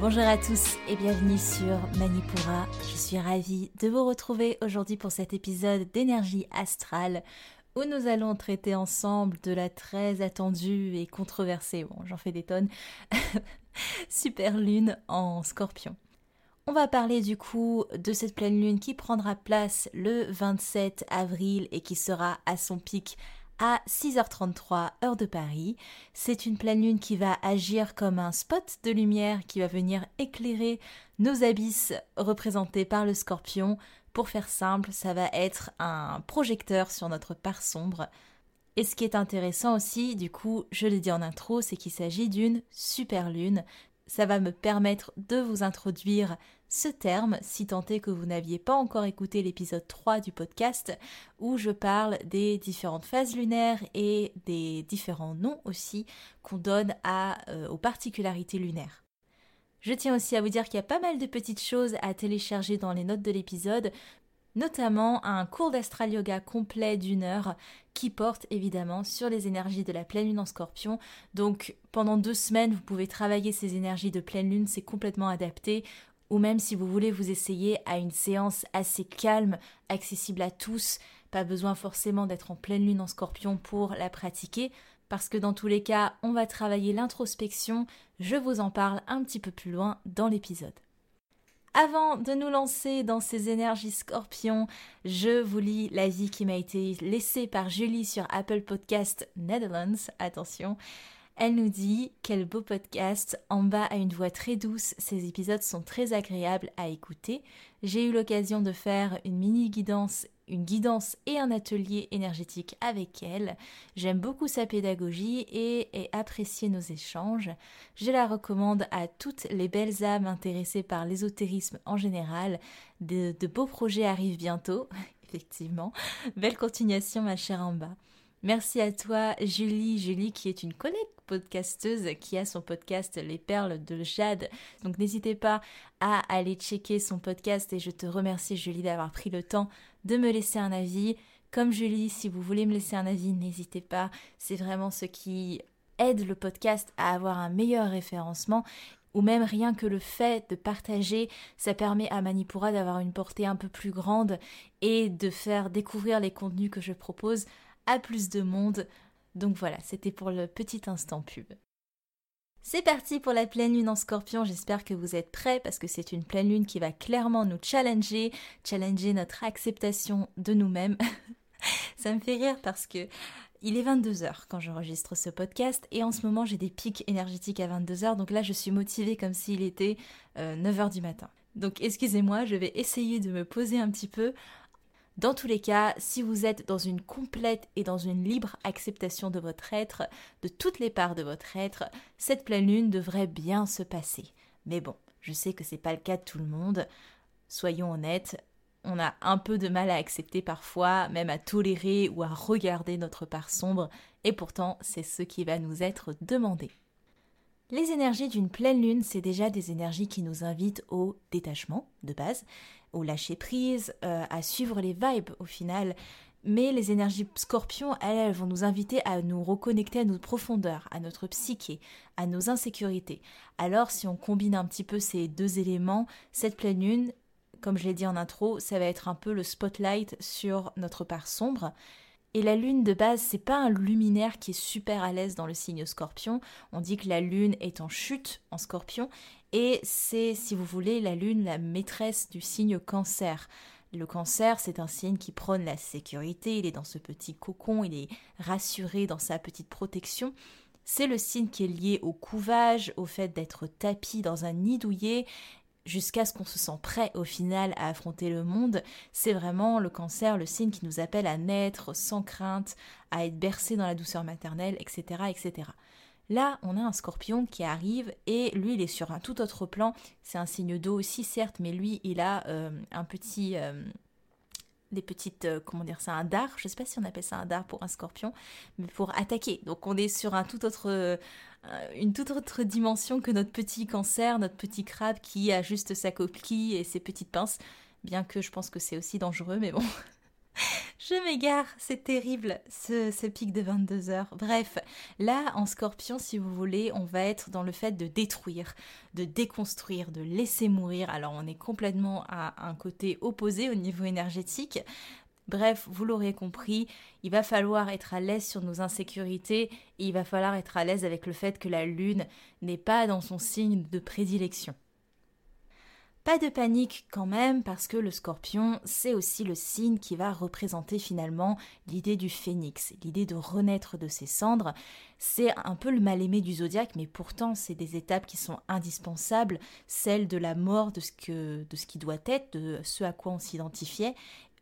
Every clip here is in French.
Bonjour à tous et bienvenue sur Manipura. Je suis ravie de vous retrouver aujourd'hui pour cet épisode d'énergie astrale où nous allons traiter ensemble de la très attendue et controversée, bon j'en fais des tonnes, super lune en scorpion. On va parler du coup de cette pleine lune qui prendra place le 27 avril et qui sera à son pic à 6h33 heure de Paris. C'est une pleine lune qui va agir comme un spot de lumière qui va venir éclairer nos abysses représentés par le scorpion, pour faire simple, ça va être un projecteur sur notre part sombre. Et ce qui est intéressant aussi, du coup, je l'ai dit en intro, c'est qu'il s'agit d'une super lune. Ça va me permettre de vous introduire ce terme, si tant est que vous n'aviez pas encore écouté l'épisode 3 du podcast, où je parle des différentes phases lunaires et des différents noms aussi qu'on donne euh, aux particularités lunaires. Je tiens aussi à vous dire qu'il y a pas mal de petites choses à télécharger dans les notes de l'épisode, notamment un cours d'astral yoga complet d'une heure qui porte évidemment sur les énergies de la pleine lune en scorpion. Donc pendant deux semaines, vous pouvez travailler ces énergies de pleine lune, c'est complètement adapté. Ou même si vous voulez vous essayer à une séance assez calme, accessible à tous, pas besoin forcément d'être en pleine lune en scorpion pour la pratiquer parce que dans tous les cas, on va travailler l'introspection, je vous en parle un petit peu plus loin dans l'épisode. Avant de nous lancer dans ces énergies scorpions, je vous lis l'avis qui m'a été laissé par Julie sur Apple Podcast Netherlands. Attention, elle nous dit Quel beau podcast, en bas à une voix très douce, ces épisodes sont très agréables à écouter. J'ai eu l'occasion de faire une mini guidance une guidance et un atelier énergétique avec elle. J'aime beaucoup sa pédagogie et ai apprécié nos échanges. Je la recommande à toutes les belles âmes intéressées par l'ésotérisme en général. De, beaux projets arrivent bientôt, effectivement. Belle continuation ma chère Amba. Merci à toi Julie, Julie qui est une collègue podcasteuse qui a son podcast Les Perles de Jade. Donc n'hésitez pas à aller checker son podcast et je te remercie Julie d'avoir pris le temps de me laisser un avis. Comme Julie, si vous voulez me laisser un avis, n'hésitez pas. C'est vraiment ce qui aide le podcast à avoir un meilleur référencement ou même rien que le fait de partager, ça permet à Manipura d'avoir une portée un peu plus grande et de faire découvrir les contenus que je propose à plus de monde. Donc voilà, c'était pour le petit instant pub. C'est parti pour la pleine lune en scorpion, j'espère que vous êtes prêts parce que c'est une pleine lune qui va clairement nous challenger, challenger notre acceptation de nous-mêmes. Ça me fait rire parce que il est 22h quand j'enregistre ce podcast et en ce moment j'ai des pics énergétiques à 22h donc là je suis motivée comme s'il était 9h euh, du matin. Donc excusez-moi, je vais essayer de me poser un petit peu dans tous les cas, si vous êtes dans une complète et dans une libre acceptation de votre être, de toutes les parts de votre être, cette pleine lune devrait bien se passer. Mais bon, je sais que c'est pas le cas de tout le monde. Soyons honnêtes, on a un peu de mal à accepter parfois, même à tolérer ou à regarder notre part sombre, et pourtant c'est ce qui va nous être demandé. Les énergies d'une pleine lune, c'est déjà des énergies qui nous invitent au détachement de base, au lâcher prise, euh, à suivre les vibes au final. Mais les énergies scorpions, elles, elles vont nous inviter à nous reconnecter à nos profondeurs, à notre psyché, à nos insécurités. Alors si on combine un petit peu ces deux éléments, cette pleine lune, comme je l'ai dit en intro, ça va être un peu le spotlight sur notre part sombre et la lune de base, c'est pas un luminaire qui est super à l'aise dans le signe scorpion. On dit que la lune est en chute en scorpion et c'est, si vous voulez, la lune la maîtresse du signe cancer. Le cancer, c'est un signe qui prône la sécurité, il est dans ce petit cocon, il est rassuré dans sa petite protection. C'est le signe qui est lié au couvage, au fait d'être tapis dans un nid douillet, jusqu'à ce qu'on se sent prêt au final à affronter le monde. C'est vraiment le cancer, le signe qui nous appelle à naître sans crainte, à être bercé dans la douceur maternelle, etc. etc. Là, on a un scorpion qui arrive et lui, il est sur un tout autre plan. C'est un signe d'eau aussi, certes, mais lui, il a euh, un petit... Euh, des petites, euh, comment dire ça, un dard, je sais pas si on appelle ça un dard pour un scorpion, mais pour attaquer. Donc on est sur un tout autre, une toute autre dimension que notre petit cancer, notre petit crabe qui a juste sa coquille et ses petites pinces, bien que je pense que c'est aussi dangereux, mais bon, Je m'égare, c'est terrible ce, pic de 22 heures. Bref, là en scorpion, si vous voulez, on va être dans le fait de détruire, de déconstruire, de laisser mourir. Alors on est complètement à un côté opposé au niveau énergétique. Bref, vous l'aurez compris, il va falloir être à l'aise sur nos insécurités et il va falloir être à l'aise avec le fait que la lune n'est pas dans son signe de prédilection. Pas de panique quand même, parce que le scorpion, c'est aussi le signe qui va représenter finalement l'idée du phénix, l'idée de renaître de ses cendres. C'est un peu le mal-aimé du zodiaque, mais pourtant c'est des étapes qui sont indispensables, celle de la mort de ce, que, de ce qui doit être, de ce à quoi on s'identifiait,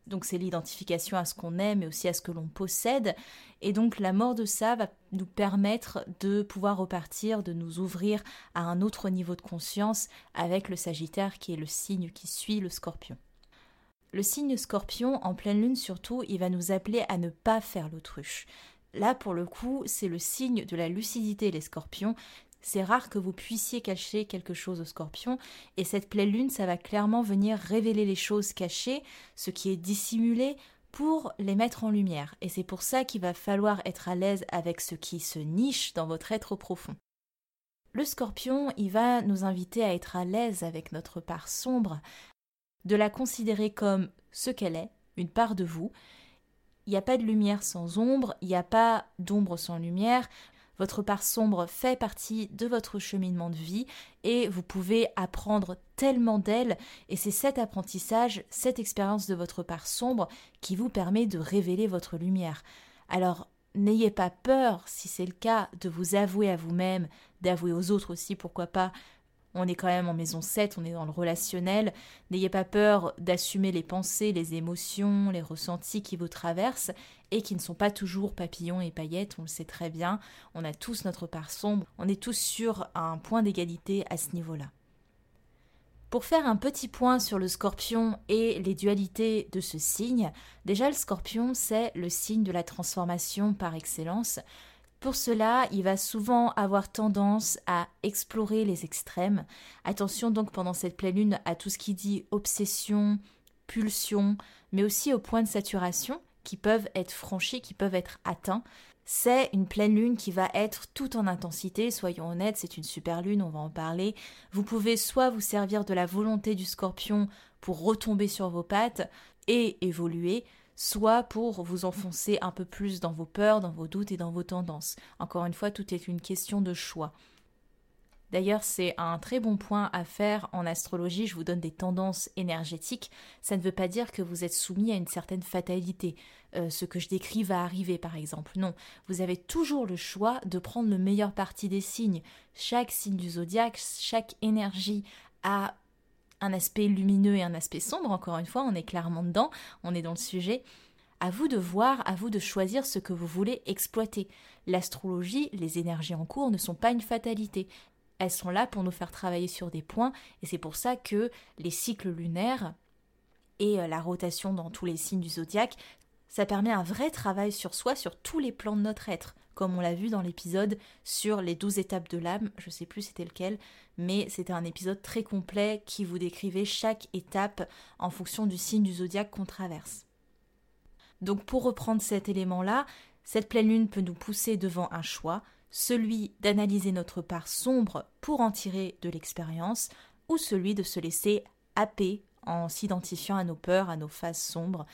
donc c'est l'identification à ce qu'on aime mais aussi à ce que l'on possède. Et donc la mort de ça va nous permettre de pouvoir repartir, de nous ouvrir à un autre niveau de conscience avec le Sagittaire qui est le signe qui suit le Scorpion. Le signe Scorpion, en pleine lune surtout, il va nous appeler à ne pas faire l'autruche. Là, pour le coup, c'est le signe de la lucidité, les scorpions c'est rare que vous puissiez cacher quelque chose au scorpion, et cette pleine lune, ça va clairement venir révéler les choses cachées, ce qui est dissimulé, pour les mettre en lumière. Et c'est pour ça qu'il va falloir être à l'aise avec ce qui se niche dans votre être profond. Le scorpion, il va nous inviter à être à l'aise avec notre part sombre, de la considérer comme ce qu'elle est, une part de vous. Il n'y a pas de lumière sans ombre, il n'y a pas d'ombre sans lumière. Votre part sombre fait partie de votre cheminement de vie et vous pouvez apprendre tellement d'elle et c'est cet apprentissage, cette expérience de votre part sombre qui vous permet de révéler votre lumière. Alors n'ayez pas peur, si c'est le cas, de vous avouer à vous-même, d'avouer aux autres aussi, pourquoi pas, on est quand même en maison 7, on est dans le relationnel. N'ayez pas peur d'assumer les pensées, les émotions, les ressentis qui vous traversent et qui ne sont pas toujours papillons et paillettes, on le sait très bien. On a tous notre part sombre, on est tous sur un point d'égalité à ce niveau-là. Pour faire un petit point sur le scorpion et les dualités de ce signe, déjà le scorpion c'est le signe de la transformation par excellence. Pour cela, il va souvent avoir tendance à explorer les extrêmes. Attention donc pendant cette pleine lune à tout ce qui dit obsession, pulsion, mais aussi aux points de saturation qui peuvent être franchis, qui peuvent être atteints. C'est une pleine lune qui va être tout en intensité, soyons honnêtes, c'est une super lune, on va en parler. Vous pouvez soit vous servir de la volonté du scorpion pour retomber sur vos pattes et évoluer, soit pour vous enfoncer un peu plus dans vos peurs, dans vos doutes et dans vos tendances. Encore une fois, tout est une question de choix. D'ailleurs, c'est un très bon point à faire en astrologie. Je vous donne des tendances énergétiques. Ça ne veut pas dire que vous êtes soumis à une certaine fatalité. Euh, ce que je décris va arriver, par exemple. Non, vous avez toujours le choix de prendre le meilleur parti des signes. Chaque signe du zodiaque, chaque énergie a un aspect lumineux et un aspect sombre, encore une fois, on est clairement dedans, on est dans le sujet. À vous de voir, à vous de choisir ce que vous voulez exploiter. L'astrologie, les énergies en cours ne sont pas une fatalité. Elles sont là pour nous faire travailler sur des points, et c'est pour ça que les cycles lunaires et euh, la rotation dans tous les signes du zodiaque, ça permet un vrai travail sur soi, sur tous les plans de notre être comme on l'a vu dans l'épisode sur les douze étapes de l'âme, je sais plus c'était lequel, mais c'était un épisode très complet qui vous décrivait chaque étape en fonction du signe du zodiaque qu'on traverse. Donc pour reprendre cet élément-là, cette pleine lune peut nous pousser devant un choix, celui d'analyser notre part sombre pour en tirer de l'expérience, ou celui de se laisser happer en s'identifiant à nos peurs, à nos phases sombres,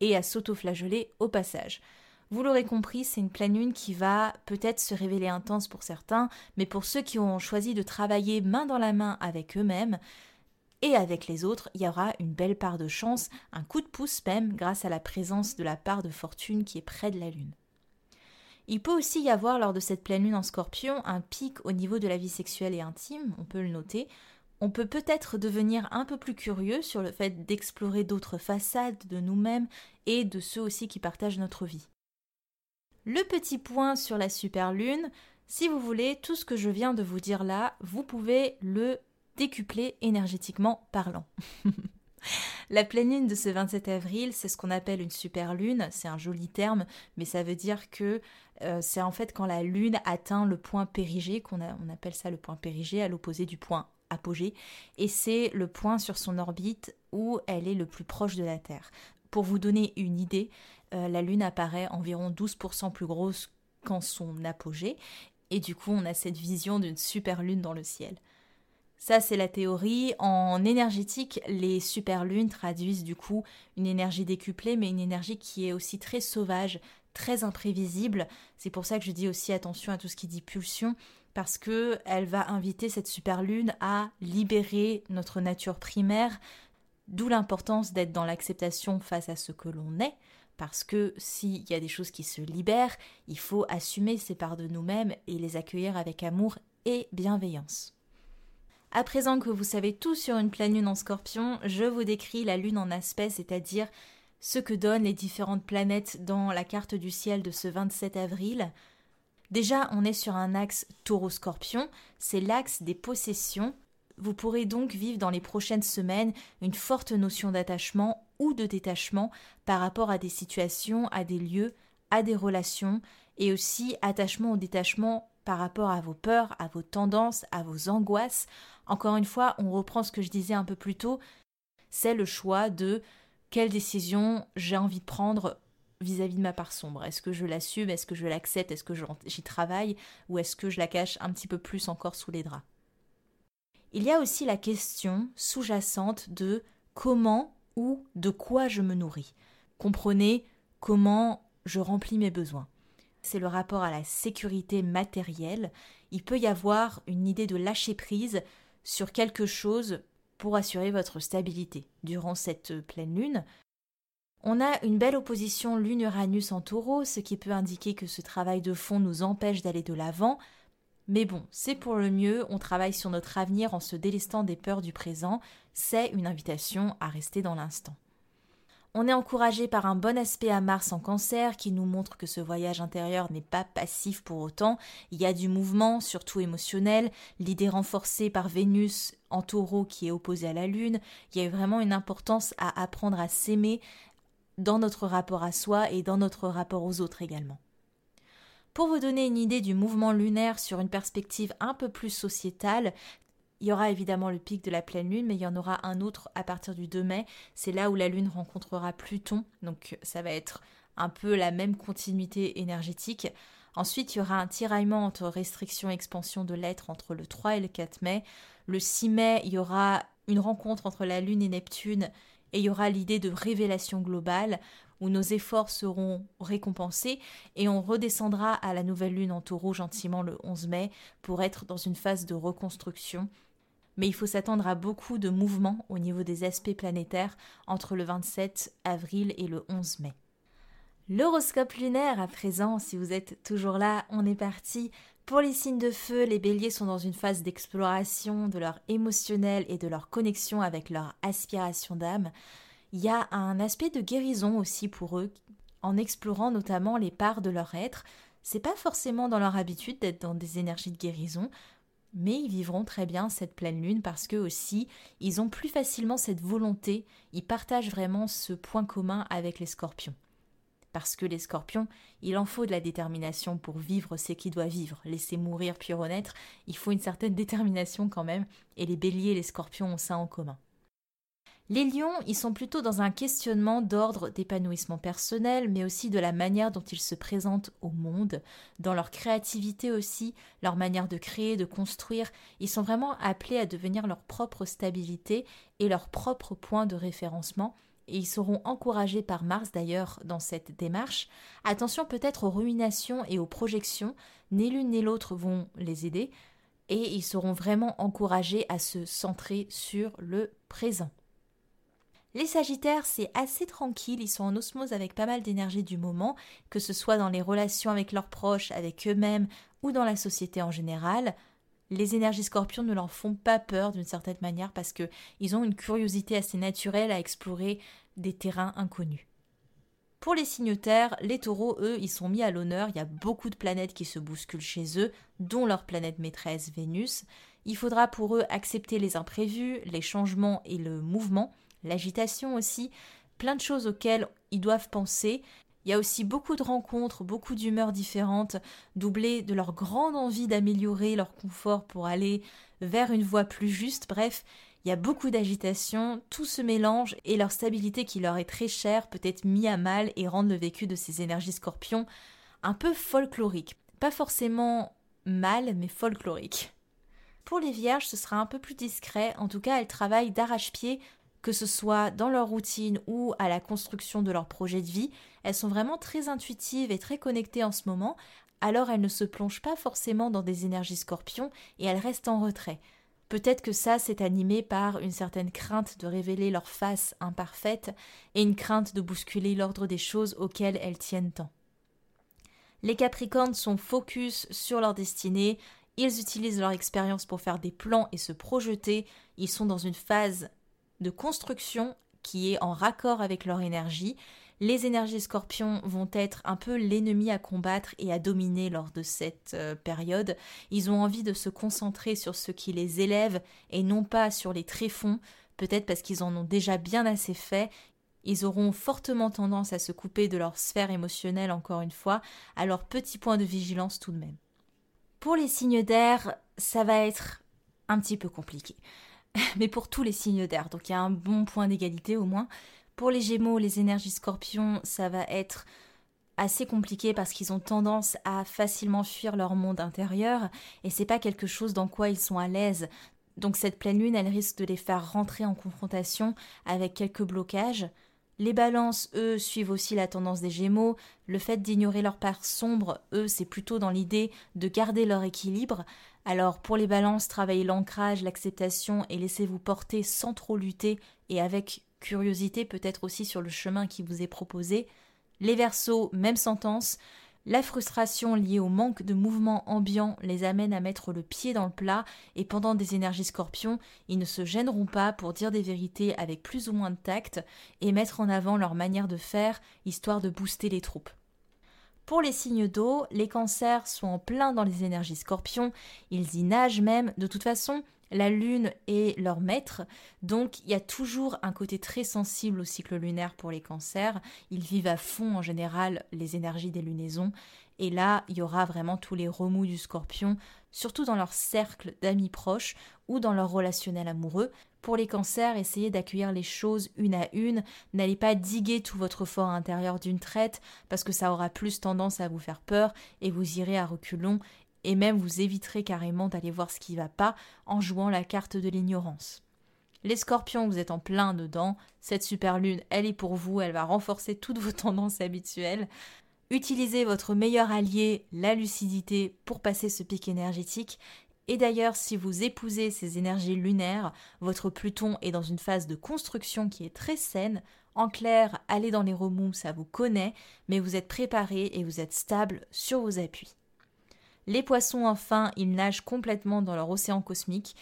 et à s'autoflageller au passage. Vous l'aurez compris, c'est une pleine lune qui va peut-être se révéler intense pour certains, mais pour ceux qui ont choisi de travailler main dans la main avec eux-mêmes et avec les autres, il y aura une belle part de chance, un coup de pouce même grâce à la présence de la part de fortune qui est près de la lune. Il peut aussi y avoir lors de cette pleine lune en scorpion un pic au niveau de la vie sexuelle et intime, on peut le noter. On peut peut-être devenir un peu plus curieux sur le fait d'explorer d'autres façades de nous-mêmes et de ceux aussi qui partagent notre vie. Le petit point sur la super lune, si vous voulez, tout ce que je viens de vous dire là, vous pouvez le décupler énergétiquement parlant. La pleine lune de ce 27 avril, c'est ce qu'on appelle une super lune, c'est un joli terme, mais ça veut dire que euh, c'est en fait quand la lune atteint le point périgée, qu'on on appelle ça le point périgée, à l'opposé du point apogée, et c'est le point sur son orbite où elle est le plus proche de la Terre. Pour vous donner une idée, euh, la lune apparaît environ 12% plus grosse qu'en son apogée, et du coup on a cette vision d'une super lune dans le ciel. Ça, c'est la théorie. En énergétique, les superlunes traduisent du coup une énergie décuplée, mais une énergie qui est aussi très sauvage, très imprévisible. C'est pour ça que je dis aussi attention à tout ce qui dit pulsion, parce que elle va inviter cette superlune à libérer notre nature primaire, d'où l'importance d'être dans l'acceptation face à ce que l'on est, parce que s'il y a des choses qui se libèrent, il faut assumer ces parts de nous-mêmes et les accueillir avec amour et bienveillance. À présent que vous savez tout sur une pleine lune en scorpion, je vous décris la lune en aspect, c'est-à-dire ce que donnent les différentes planètes dans la carte du ciel de ce 27 avril. Déjà, on est sur un axe taureau-scorpion, c'est l'axe des possessions. Vous pourrez donc vivre dans les prochaines semaines une forte notion d'attachement ou de détachement par rapport à des situations, à des lieux, à des relations, et aussi attachement ou détachement par rapport à vos peurs, à vos tendances, à vos angoisses, encore une fois, on reprend ce que je disais un peu plus tôt, c'est le choix de quelle décision j'ai envie de prendre vis-à-vis de ma part sombre. Est-ce que je l'assume, est-ce que je l'accepte, est-ce que j'y travaille, ou est-ce que je la cache un petit peu plus encore sous les draps? Il y a aussi la question sous-jacente de comment ou de quoi je me nourris. Comprenez comment je remplis mes besoins. C'est le rapport à la sécurité matérielle. Il peut y avoir une idée de lâcher prise sur quelque chose pour assurer votre stabilité. Durant cette pleine lune, on a une belle opposition lune-Uranus en taureau, ce qui peut indiquer que ce travail de fond nous empêche d'aller de l'avant. Mais bon, c'est pour le mieux, on travaille sur notre avenir en se délestant des peurs du présent, c'est une invitation à rester dans l'instant. On est encouragé par un bon aspect à Mars en cancer qui nous montre que ce voyage intérieur n'est pas passif pour autant. Il y a du mouvement, surtout émotionnel, l'idée renforcée par Vénus en taureau qui est opposée à la Lune. Il y a vraiment une importance à apprendre à s'aimer dans notre rapport à soi et dans notre rapport aux autres également. Pour vous donner une idée du mouvement lunaire sur une perspective un peu plus sociétale, il y aura évidemment le pic de la pleine lune, mais il y en aura un autre à partir du 2 mai. C'est là où la lune rencontrera Pluton, donc ça va être un peu la même continuité énergétique. Ensuite, il y aura un tiraillement entre restriction et expansion de l'être entre le 3 et le 4 mai. Le 6 mai, il y aura une rencontre entre la Lune et Neptune et il y aura l'idée de révélation globale où nos efforts seront récompensés et on redescendra à la nouvelle Lune en taureau gentiment le 11 mai pour être dans une phase de reconstruction mais il faut s'attendre à beaucoup de mouvements au niveau des aspects planétaires entre le 27 avril et le 11 mai. L'horoscope lunaire à présent, si vous êtes toujours là, on est parti. Pour les signes de feu, les béliers sont dans une phase d'exploration de leur émotionnel et de leur connexion avec leur aspiration d'âme. Il y a un aspect de guérison aussi pour eux, en explorant notamment les parts de leur être. C'est pas forcément dans leur habitude d'être dans des énergies de guérison, mais ils vivront très bien cette pleine lune parce que aussi ils ont plus facilement cette volonté, ils partagent vraiment ce point commun avec les scorpions. Parce que les scorpions, il en faut de la détermination pour vivre ce qui doit vivre, laisser mourir puis renaître, il faut une certaine détermination quand même, et les béliers et les scorpions ont ça en commun. Les lions, ils sont plutôt dans un questionnement d'ordre d'épanouissement personnel, mais aussi de la manière dont ils se présentent au monde, dans leur créativité aussi, leur manière de créer, de construire. Ils sont vraiment appelés à devenir leur propre stabilité et leur propre point de référencement. Et ils seront encouragés par Mars d'ailleurs dans cette démarche. Attention peut-être aux ruminations et aux projections, ni l'une ni l'autre vont les aider, et ils seront vraiment encouragés à se centrer sur le présent. Les Sagittaires, c'est assez tranquille, ils sont en osmose avec pas mal d'énergie du moment, que ce soit dans les relations avec leurs proches, avec eux-mêmes ou dans la société en général. Les énergies scorpions ne leur font pas peur d'une certaine manière parce qu'ils ont une curiosité assez naturelle à explorer des terrains inconnus. Pour les signes terre, les taureaux, eux, ils sont mis à l'honneur. Il y a beaucoup de planètes qui se bousculent chez eux, dont leur planète maîtresse Vénus. Il faudra pour eux accepter les imprévus, les changements et le mouvement l'agitation aussi, plein de choses auxquelles ils doivent penser. Il y a aussi beaucoup de rencontres, beaucoup d'humeurs différentes, doublées de leur grande envie d'améliorer leur confort pour aller vers une voie plus juste. Bref, il y a beaucoup d'agitation, tout se mélange et leur stabilité qui leur est très chère peut être mis à mal et rendre le vécu de ces énergies scorpions un peu folklorique. Pas forcément mal, mais folklorique. Pour les vierges, ce sera un peu plus discret, en tout cas elles travaillent d'arrache-pied que ce soit dans leur routine ou à la construction de leur projet de vie, elles sont vraiment très intuitives et très connectées en ce moment, alors elles ne se plongent pas forcément dans des énergies scorpions et elles restent en retrait. Peut-être que ça s'est animé par une certaine crainte de révéler leur face imparfaite et une crainte de bousculer l'ordre des choses auxquelles elles tiennent tant. Les Capricornes sont focus sur leur destinée, ils utilisent leur expérience pour faire des plans et se projeter, ils sont dans une phase de construction qui est en raccord avec leur énergie. Les énergies scorpions vont être un peu l'ennemi à combattre et à dominer lors de cette euh, période. Ils ont envie de se concentrer sur ce qui les élève et non pas sur les tréfonds, peut-être parce qu'ils en ont déjà bien assez fait. Ils auront fortement tendance à se couper de leur sphère émotionnelle encore une fois, à leur petit point de vigilance tout de même. Pour les signes d'air, ça va être un petit peu compliqué. mais pour tous les signes d'air. Donc il y a un bon point d'égalité au moins. Pour les Gémeaux, les énergies Scorpions, ça va être assez compliqué parce qu'ils ont tendance à facilement fuir leur monde intérieur et c'est pas quelque chose dans quoi ils sont à l'aise. Donc cette pleine lune, elle risque de les faire rentrer en confrontation avec quelques blocages. Les balances, eux, suivent aussi la tendance des Gémeaux. Le fait d'ignorer leur part sombre, eux, c'est plutôt dans l'idée de garder leur équilibre. Alors pour les balances, travaillez l'ancrage, l'acceptation et laissez-vous porter sans trop lutter et avec curiosité peut-être aussi sur le chemin qui vous est proposé. Les versos, même sentence. La frustration liée au manque de mouvement ambiant les amène à mettre le pied dans le plat et pendant des énergies scorpions, ils ne se gêneront pas pour dire des vérités avec plus ou moins de tact et mettre en avant leur manière de faire histoire de booster les troupes. Pour les signes d'eau, les cancers sont en plein dans les énergies scorpions, ils y nagent même, de toute façon, la lune est leur maître, donc il y a toujours un côté très sensible au cycle lunaire pour les cancers, ils vivent à fond en général les énergies des lunaisons, et là il y aura vraiment tous les remous du scorpion, surtout dans leur cercle d'amis proches ou dans leur relationnel amoureux, pour les cancers, essayez d'accueillir les choses une à une. N'allez pas diguer tout votre fort intérieur d'une traite, parce que ça aura plus tendance à vous faire peur et vous irez à reculons et même vous éviterez carrément d'aller voir ce qui va pas en jouant la carte de l'ignorance. Les scorpions, vous êtes en plein dedans. Cette super lune, elle est pour vous, elle va renforcer toutes vos tendances habituelles. Utilisez votre meilleur allié, la lucidité, pour passer ce pic énergétique et d'ailleurs, si vous épousez ces énergies lunaires, votre Pluton est dans une phase de construction qui est très saine. En clair, allez dans les remous, ça vous connaît, mais vous êtes préparé et vous êtes stable sur vos appuis. Les poissons, enfin, ils nagent complètement dans leur océan cosmique.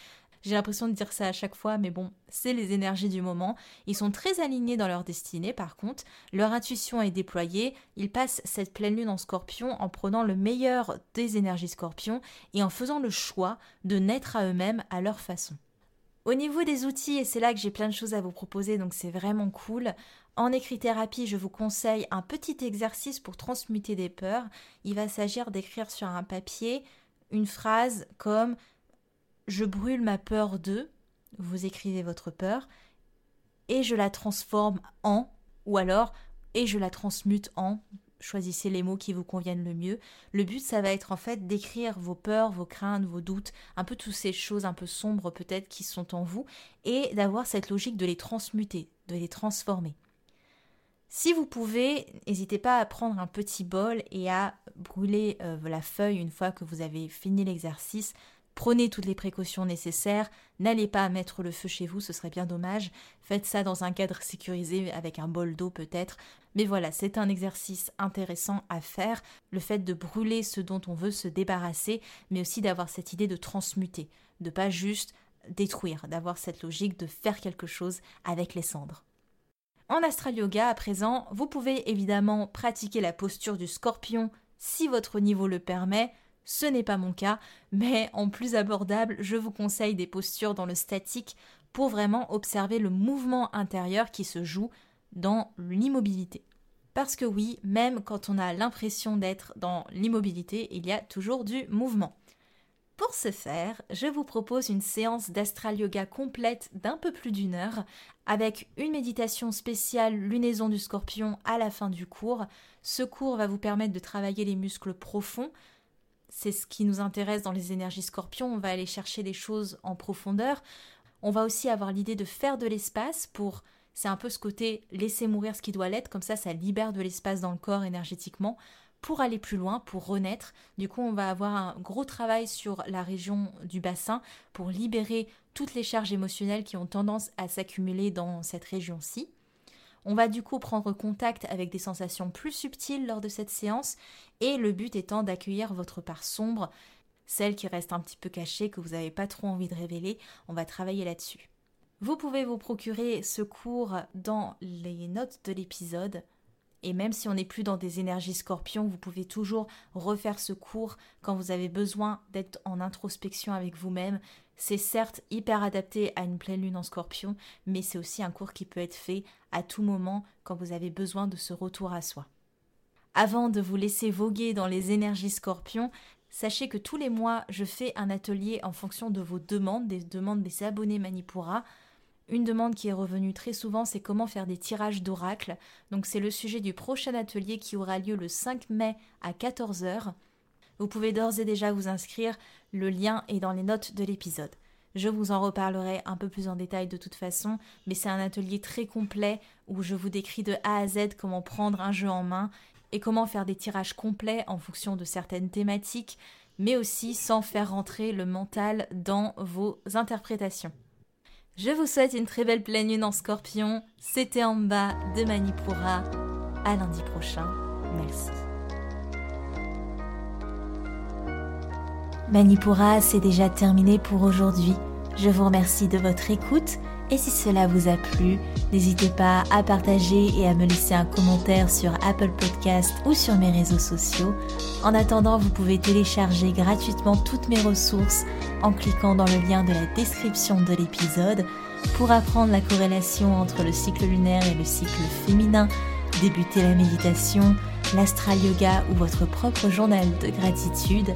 J'ai l'impression de dire ça à chaque fois, mais bon, c'est les énergies du moment. Ils sont très alignés dans leur destinée, par contre. Leur intuition est déployée. Ils passent cette pleine lune en scorpion en prenant le meilleur des énergies scorpions et en faisant le choix de naître à eux-mêmes à leur façon. Au niveau des outils, et c'est là que j'ai plein de choses à vous proposer, donc c'est vraiment cool. En écrit-thérapie, je vous conseille un petit exercice pour transmuter des peurs. Il va s'agir d'écrire sur un papier une phrase comme je brûle ma peur de, vous écrivez votre peur, et je la transforme en, ou alors, et je la transmute en, choisissez les mots qui vous conviennent le mieux. Le but, ça va être en fait d'écrire vos peurs, vos craintes, vos doutes, un peu toutes ces choses un peu sombres peut-être qui sont en vous, et d'avoir cette logique de les transmuter, de les transformer. Si vous pouvez, n'hésitez pas à prendre un petit bol et à brûler euh, la feuille une fois que vous avez fini l'exercice Prenez toutes les précautions nécessaires, n'allez pas mettre le feu chez vous, ce serait bien dommage. Faites ça dans un cadre sécurisé avec un bol d'eau peut-être. Mais voilà, c'est un exercice intéressant à faire, le fait de brûler ce dont on veut se débarrasser, mais aussi d'avoir cette idée de transmuter, de pas juste détruire, d'avoir cette logique de faire quelque chose avec les cendres. En astral yoga, à présent, vous pouvez évidemment pratiquer la posture du scorpion si votre niveau le permet, ce n'est pas mon cas, mais en plus abordable, je vous conseille des postures dans le statique pour vraiment observer le mouvement intérieur qui se joue dans l'immobilité. Parce que oui, même quand on a l'impression d'être dans l'immobilité, il y a toujours du mouvement. Pour ce faire, je vous propose une séance d'astral yoga complète d'un peu plus d'une heure, avec une méditation spéciale lunaison du scorpion à la fin du cours. Ce cours va vous permettre de travailler les muscles profonds, c'est ce qui nous intéresse dans les énergies scorpions. On va aller chercher les choses en profondeur. On va aussi avoir l'idée de faire de l'espace pour. C'est un peu ce côté laisser mourir ce qui doit l'être, comme ça, ça libère de l'espace dans le corps énergétiquement pour aller plus loin, pour renaître. Du coup, on va avoir un gros travail sur la région du bassin pour libérer toutes les charges émotionnelles qui ont tendance à s'accumuler dans cette région-ci. On va du coup prendre contact avec des sensations plus subtiles lors de cette séance et le but étant d'accueillir votre part sombre, celle qui reste un petit peu cachée, que vous n'avez pas trop envie de révéler. On va travailler là-dessus. Vous pouvez vous procurer ce cours dans les notes de l'épisode. Et même si on n'est plus dans des énergies scorpions, vous pouvez toujours refaire ce cours quand vous avez besoin d'être en introspection avec vous-même. C'est certes hyper adapté à une pleine lune en scorpion, mais c'est aussi un cours qui peut être fait à tout moment quand vous avez besoin de ce retour à soi. Avant de vous laisser voguer dans les énergies scorpions, sachez que tous les mois, je fais un atelier en fonction de vos demandes, des demandes des abonnés Manipura. Une demande qui est revenue très souvent, c'est comment faire des tirages d'oracle. Donc c'est le sujet du prochain atelier qui aura lieu le 5 mai à 14h. Vous pouvez d'ores et déjà vous inscrire, le lien est dans les notes de l'épisode. Je vous en reparlerai un peu plus en détail de toute façon, mais c'est un atelier très complet où je vous décris de A à Z comment prendre un jeu en main et comment faire des tirages complets en fonction de certaines thématiques, mais aussi sans faire rentrer le mental dans vos interprétations. Je vous souhaite une très belle pleine lune en scorpion. C'était en bas de Manipura. À lundi prochain. Merci. Manipura, c'est déjà terminé pour aujourd'hui. Je vous remercie de votre écoute et si cela vous a plu, n'hésitez pas à partager et à me laisser un commentaire sur Apple Podcast ou sur mes réseaux sociaux. En attendant, vous pouvez télécharger gratuitement toutes mes ressources en cliquant dans le lien de la description de l'épisode pour apprendre la corrélation entre le cycle lunaire et le cycle féminin, débuter la méditation, l'astral yoga ou votre propre journal de gratitude.